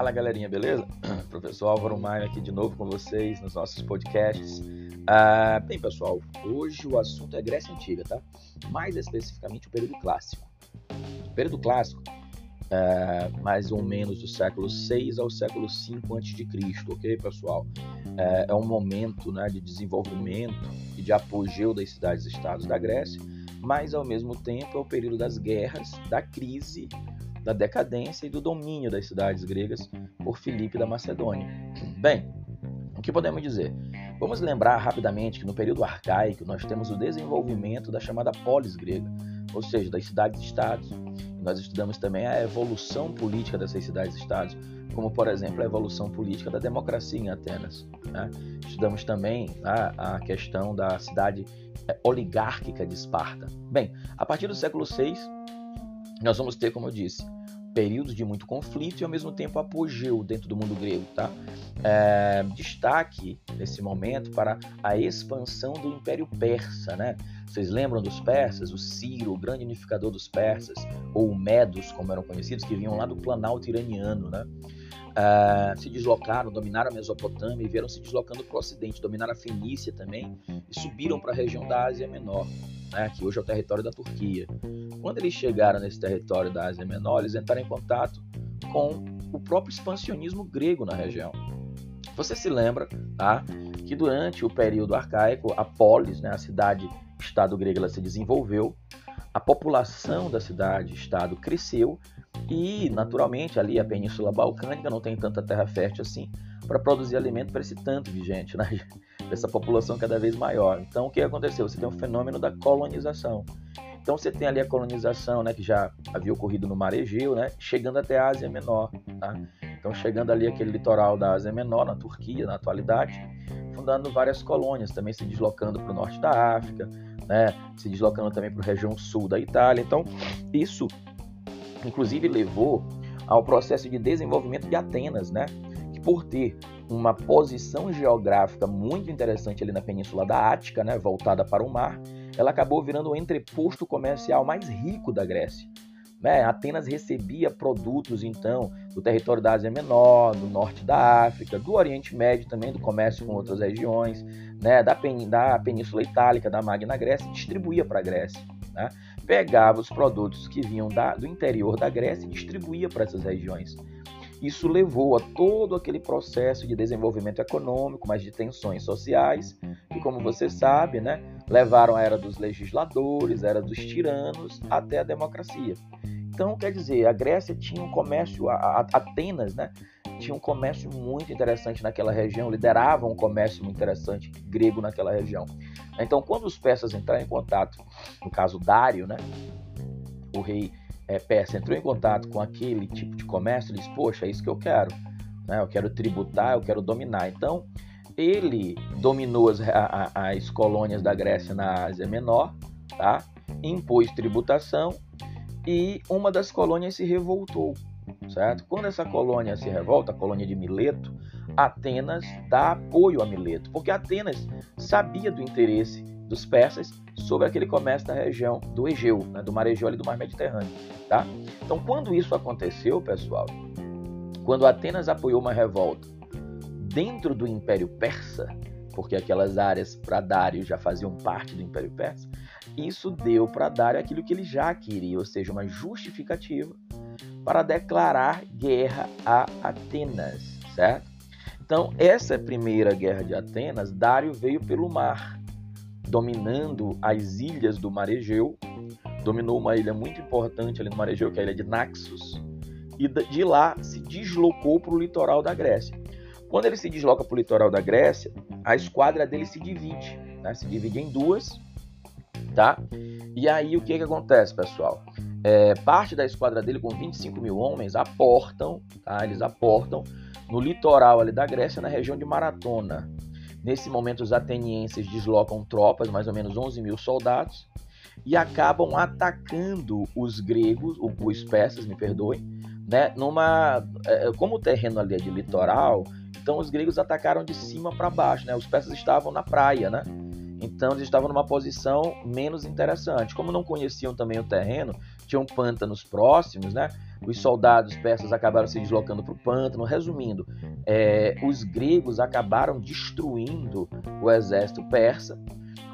Fala galerinha, beleza? Professor Álvaro Maia aqui de novo com vocês nos nossos podcasts. Ah, bem, pessoal, hoje o assunto é Grécia Antiga, tá? Mais especificamente o período clássico. O período clássico, é, mais ou menos do século 6 ao século 5 a.C., ok, pessoal? É, é um momento né, de desenvolvimento e de apogeu das cidades-estados da Grécia, mas ao mesmo tempo é o período das guerras, da crise da decadência e do domínio das cidades gregas por Filipe da Macedônia. Bem, o que podemos dizer? Vamos lembrar rapidamente que no período arcaico nós temos o desenvolvimento da chamada polis grega, ou seja, das cidades-estados. Nós estudamos também a evolução política dessas cidades-estados, como por exemplo a evolução política da democracia em Atenas. Né? Estudamos também a, a questão da cidade é, oligárquica de Esparta. Bem, a partir do século VI, nós vamos ter, como eu disse, períodos de muito conflito e ao mesmo tempo apogeu dentro do mundo grego, tá? É, destaque nesse momento para a expansão do Império Persa, né? Vocês lembram dos persas? O Ciro, o grande unificador dos persas, ou Medos, como eram conhecidos, que vinham lá do Planalto iraniano, né? Uh, se deslocaram, dominaram a Mesopotâmia e vieram se deslocando para o Ocidente, dominaram a Fenícia também e subiram para a região da Ásia Menor, né, que hoje é o território da Turquia. Quando eles chegaram nesse território da Ásia Menor, eles entraram em contato com o próprio expansionismo grego na região. Você se lembra tá, que durante o período arcaico, a polis, né, a cidade-estado grega, ela se desenvolveu, a população da cidade-estado cresceu e, naturalmente, ali a Península Balcânica não tem tanta terra fértil assim para produzir alimento para esse tanto de gente, né? essa população cada vez maior. Então, o que aconteceu? Você tem um fenômeno da colonização. Então, você tem ali a colonização, né, que já havia ocorrido no Mar Egeu, né, chegando até a Ásia Menor. Tá? Então, chegando ali aquele litoral da Ásia Menor, na Turquia, na atualidade, fundando várias colônias, também se deslocando para o norte da África, né, se deslocando também para a região sul da Itália. Então, isso, inclusive, levou ao processo de desenvolvimento de Atenas, né, que por ter uma posição geográfica muito interessante ali na Península da Ática, né, voltada para o mar, ela acabou virando o entreposto comercial mais rico da Grécia. Né? Atenas recebia produtos, então, do território da Ásia Menor, do norte da África, do Oriente Médio também, do comércio com outras regiões, né? da, pen da Península Itálica, da Magna Grécia, e distribuía para a Grécia. Né? Pegava os produtos que vinham da, do interior da Grécia e distribuía para essas regiões. Isso levou a todo aquele processo de desenvolvimento econômico, mas de tensões sociais, que, como você sabe, né, levaram a era dos legisladores, era dos tiranos, até a democracia. Então, quer dizer, a Grécia tinha um comércio, a, a, Atenas, né, tinha um comércio muito interessante naquela região, liderava um comércio muito interessante grego naquela região. Então, quando os persas entraram em contato, no caso Dário, né, o rei é, peça entrou em contato com aquele tipo de comércio, ele disse, poxa, é isso que eu quero. Né? Eu quero tributar, eu quero dominar. Então, ele dominou as, a, as colônias da Grécia na Ásia Menor, tá? impôs tributação e uma das colônias se revoltou. Certo? Quando essa colônia se revolta, a colônia de Mileto, Atenas dá apoio a Mileto, porque Atenas sabia do interesse dos persas sobre aquele comércio da região do Egeu, né, do Mar Egeu e do Mar Mediterrâneo. Tá? Então, quando isso aconteceu, pessoal, quando Atenas apoiou uma revolta dentro do Império Persa, porque aquelas áreas para Dário já faziam parte do Império Persa, isso deu para Dário aquilo que ele já queria, ou seja, uma justificativa para declarar guerra a Atenas, certo? Então, essa primeira guerra de Atenas, Dário veio pelo mar dominando as ilhas do Mar Egeu, dominou uma ilha muito importante ali no Mar Egeu, que é a ilha de Naxos, e de lá se deslocou para o litoral da Grécia. Quando ele se desloca para o litoral da Grécia, a esquadra dele se divide, né? se divide em duas, tá? E aí o que, que acontece, pessoal? É, parte da esquadra dele, com 25 mil homens, aportam, tá? Eles aportam no litoral ali da Grécia, na região de Maratona, Nesse momento, os atenienses deslocam tropas, mais ou menos 11 mil soldados, e acabam atacando os gregos, os persas, me perdoem, né? Numa, é, como o terreno ali é de litoral, então os gregos atacaram de cima para baixo, né? Os persas estavam na praia, né? Então eles estavam numa posição menos interessante. Como não conheciam também o terreno, tinham pântanos próximos, né? Os soldados persas acabaram se deslocando para o pântano. Resumindo, é, os gregos acabaram destruindo o exército persa,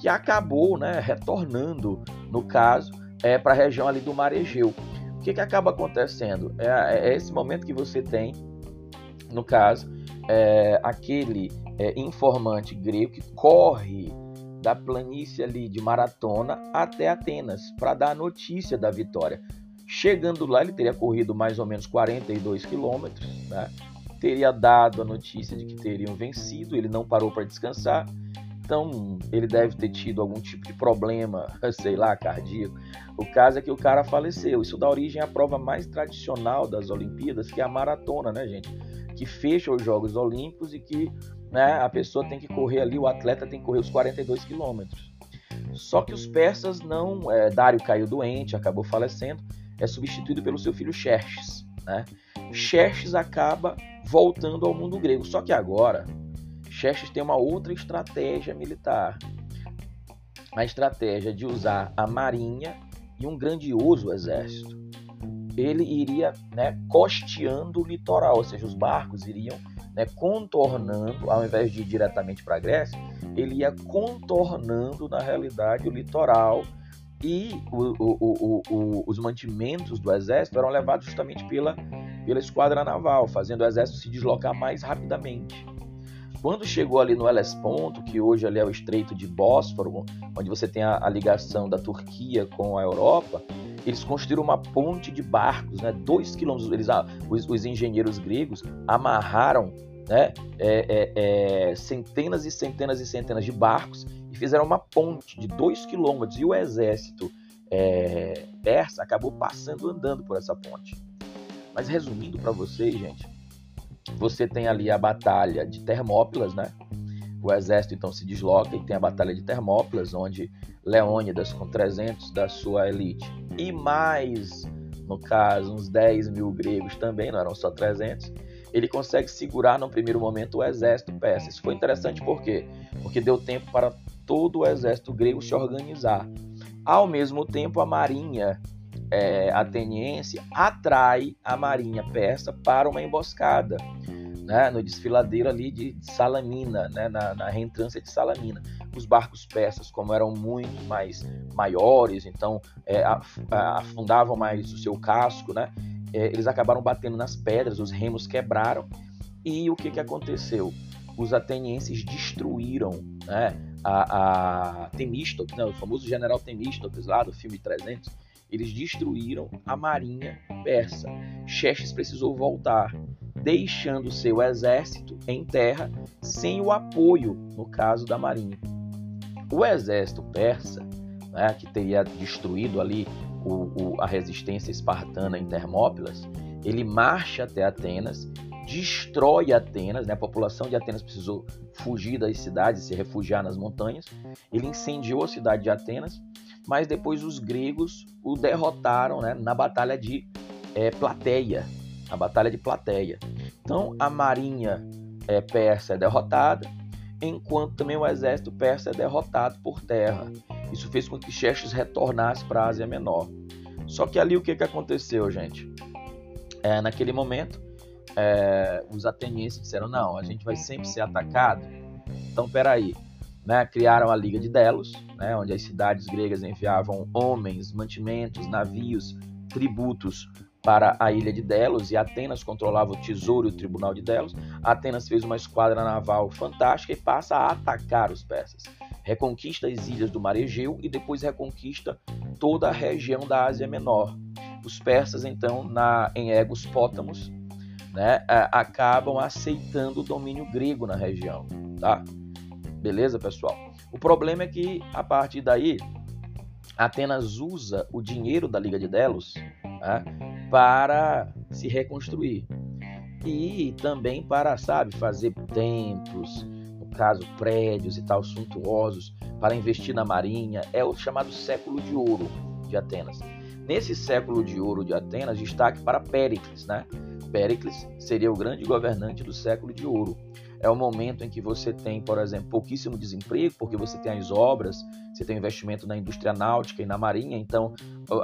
que acabou, né, retornando, no caso, é, para a região ali do Mar Egeu. O que, que acaba acontecendo? É, é esse momento que você tem, no caso, é, aquele é, informante grego que corre da planície ali de Maratona até Atenas para dar a notícia da vitória. Chegando lá, ele teria corrido mais ou menos 42 quilômetros, né? teria dado a notícia de que teriam vencido, ele não parou para descansar, então ele deve ter tido algum tipo de problema, sei lá, cardíaco. O caso é que o cara faleceu. Isso dá origem à prova mais tradicional das Olimpíadas, que é a maratona, né, gente? Que fecha os Jogos Olímpicos e que né, a pessoa tem que correr ali, o atleta tem que correr os 42 quilômetros. Só que os persas não. É, Dário caiu doente, acabou falecendo, é substituído pelo seu filho Xerxes. Né? Xerxes acaba voltando ao mundo grego. Só que agora, Xerxes tem uma outra estratégia militar. A estratégia de usar a marinha e um grandioso exército. Ele iria né, costeando o litoral, ou seja, os barcos iriam né, contornando, ao invés de ir diretamente para a Grécia, ele ia contornando, na realidade, o litoral e o, o, o, os mantimentos do exército eram levados justamente pela, pela esquadra naval, fazendo o exército se deslocar mais rapidamente. Quando chegou ali no Hellesponto, que hoje ali é o Estreito de Bósforo, onde você tem a, a ligação da Turquia com a Europa, eles construíram uma ponte de barcos, né, dois quilômetros. Eles, ah, os, os engenheiros gregos amarraram né, é, é, é, centenas e centenas e centenas de barcos e fizeram uma ponte de dois quilômetros. E o exército é, persa acabou passando andando por essa ponte. Mas resumindo para vocês, gente, você tem ali a batalha de Termópilas, né? O exército então se desloca e tem a batalha de Termópilas, onde Leônidas, com 300 da sua elite, e mais, no caso, uns 10 mil gregos também, não eram só 300, ele consegue segurar no primeiro momento o exército persa. Isso foi interessante por quê? Porque deu tempo para todo o exército grego se organizar. Ao mesmo tempo, a marinha é, ateniense atrai a marinha persa para uma emboscada. Né, no desfiladeiro ali de Salamina, né, na, na reentrância de Salamina. Os barcos persas, como eram muito mais maiores, então é, afundavam mais o seu casco, né, é, eles acabaram batendo nas pedras, os remos quebraram. E o que, que aconteceu? Os atenienses destruíram né, a, a Temístocles, né, o famoso general Temístocles lá do filme 300, eles destruíram a marinha persa. Xerxes precisou voltar, deixando seu exército em terra sem o apoio, no caso da marinha. O exército persa, né, que teria destruído ali o, o, a resistência espartana em Termópilas, ele marcha até Atenas, destrói Atenas, né? a população de Atenas precisou fugir das cidades, se refugiar nas montanhas. Ele incendiou a cidade de Atenas mas depois os gregos o derrotaram né, na batalha de é, Plateia, a batalha de Plateia. Então a marinha é, persa é derrotada, enquanto também o exército persa é derrotado por terra. Isso fez com que Xerxes retornasse para a Ásia Menor. Só que ali o que, que aconteceu, gente? É, naquele momento, é, os atenienses disseram: não, a gente vai sempre ser atacado. Então, peraí, né, criaram a Liga de Delos, né, onde as cidades gregas enviavam homens, mantimentos, navios, tributos para a ilha de Delos e Atenas controlava o tesouro e o tribunal de Delos. Atenas fez uma esquadra naval fantástica e passa a atacar os persas. Reconquista as ilhas do Mar Egeu e depois reconquista toda a região da Ásia Menor. Os persas, então, na, em Egos Pótamos, né, acabam aceitando o domínio grego na região. Tá? Beleza, pessoal? O problema é que a partir daí Atenas usa o dinheiro da Liga de Delos tá? para se reconstruir e também para, sabe, fazer templos, no caso prédios e tal suntuosos, para investir na marinha. É o chamado século de ouro de Atenas. Nesse século de ouro de Atenas, destaque para Péricles, né? Péricles seria o grande governante do século de ouro. é o momento em que você tem, por exemplo, pouquíssimo desemprego, porque você tem as obras, você tem investimento na indústria náutica e na marinha, então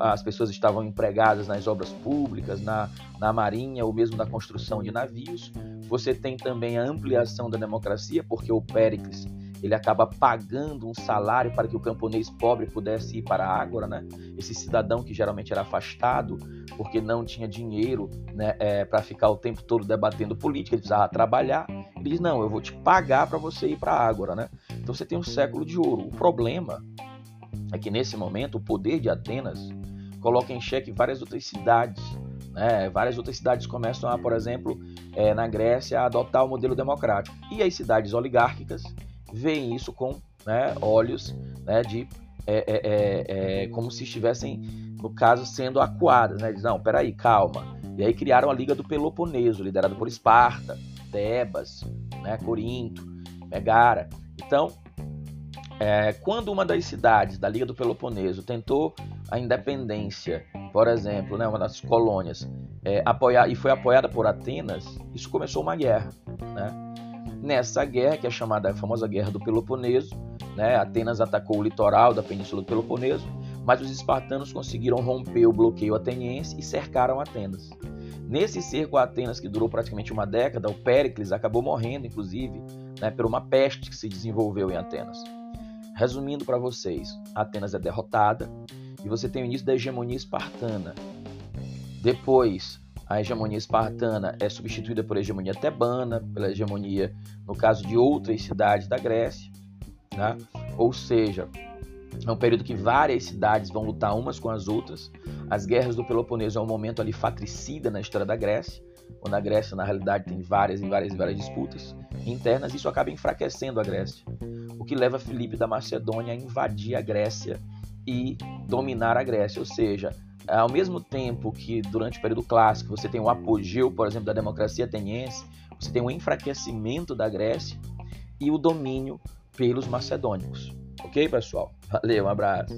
as pessoas estavam empregadas nas obras públicas, na, na marinha ou mesmo na construção de navios. Você tem também a ampliação da democracia, porque o Péricles ele acaba pagando um salário para que o camponês pobre pudesse ir para a ágora, né? Esse cidadão que geralmente era afastado porque não tinha dinheiro né, é, para ficar o tempo todo debatendo política, ele precisava trabalhar. Ele diz: Não, eu vou te pagar para você ir para a ágora, né? Então você tem um século de ouro. O problema é que nesse momento o poder de Atenas coloca em xeque várias outras cidades. Né? Várias outras cidades começam a, por exemplo, é, na Grécia, a adotar o modelo democrático. E as cidades oligárquicas veem isso com né, olhos né, de é, é, é, é, como se estivessem, no caso, sendo acuadas. Né? Diz, não, peraí, calma. E aí criaram a Liga do Peloponeso, liderada por Esparta, Tebas, né, Corinto, Megara. Então, é, quando uma das cidades da Liga do Peloponeso tentou a independência, por exemplo, né, uma das colônias, é, apoiar, e foi apoiada por Atenas, isso começou uma guerra. Né? Nessa guerra, que é chamada a famosa Guerra do Peloponeso, né, Atenas atacou o litoral da Península do Peloponeso, mas os espartanos conseguiram romper o bloqueio ateniense e cercaram Atenas. Nesse cerco a Atenas, que durou praticamente uma década, o Péricles acabou morrendo, inclusive, né, por uma peste que se desenvolveu em Atenas. Resumindo para vocês, Atenas é derrotada e você tem o início da hegemonia espartana. Depois, a hegemonia espartana é substituída por hegemonia tebana, pela hegemonia, no caso de outras cidades da Grécia, né? ou seja, é um período que várias cidades vão lutar umas com as outras. As guerras do Peloponeso é um momento ali fatricida na história da Grécia, onde a Grécia, na realidade, tem várias e várias e várias disputas internas. Isso acaba enfraquecendo a Grécia, o que leva Filipe da Macedônia a invadir a Grécia e dominar a Grécia, ou seja, ao mesmo tempo que durante o período clássico você tem um apogeu, por exemplo, da democracia ateniense, você tem um enfraquecimento da Grécia e o domínio pelos macedônicos. Ok, pessoal? Valeu, um abraço.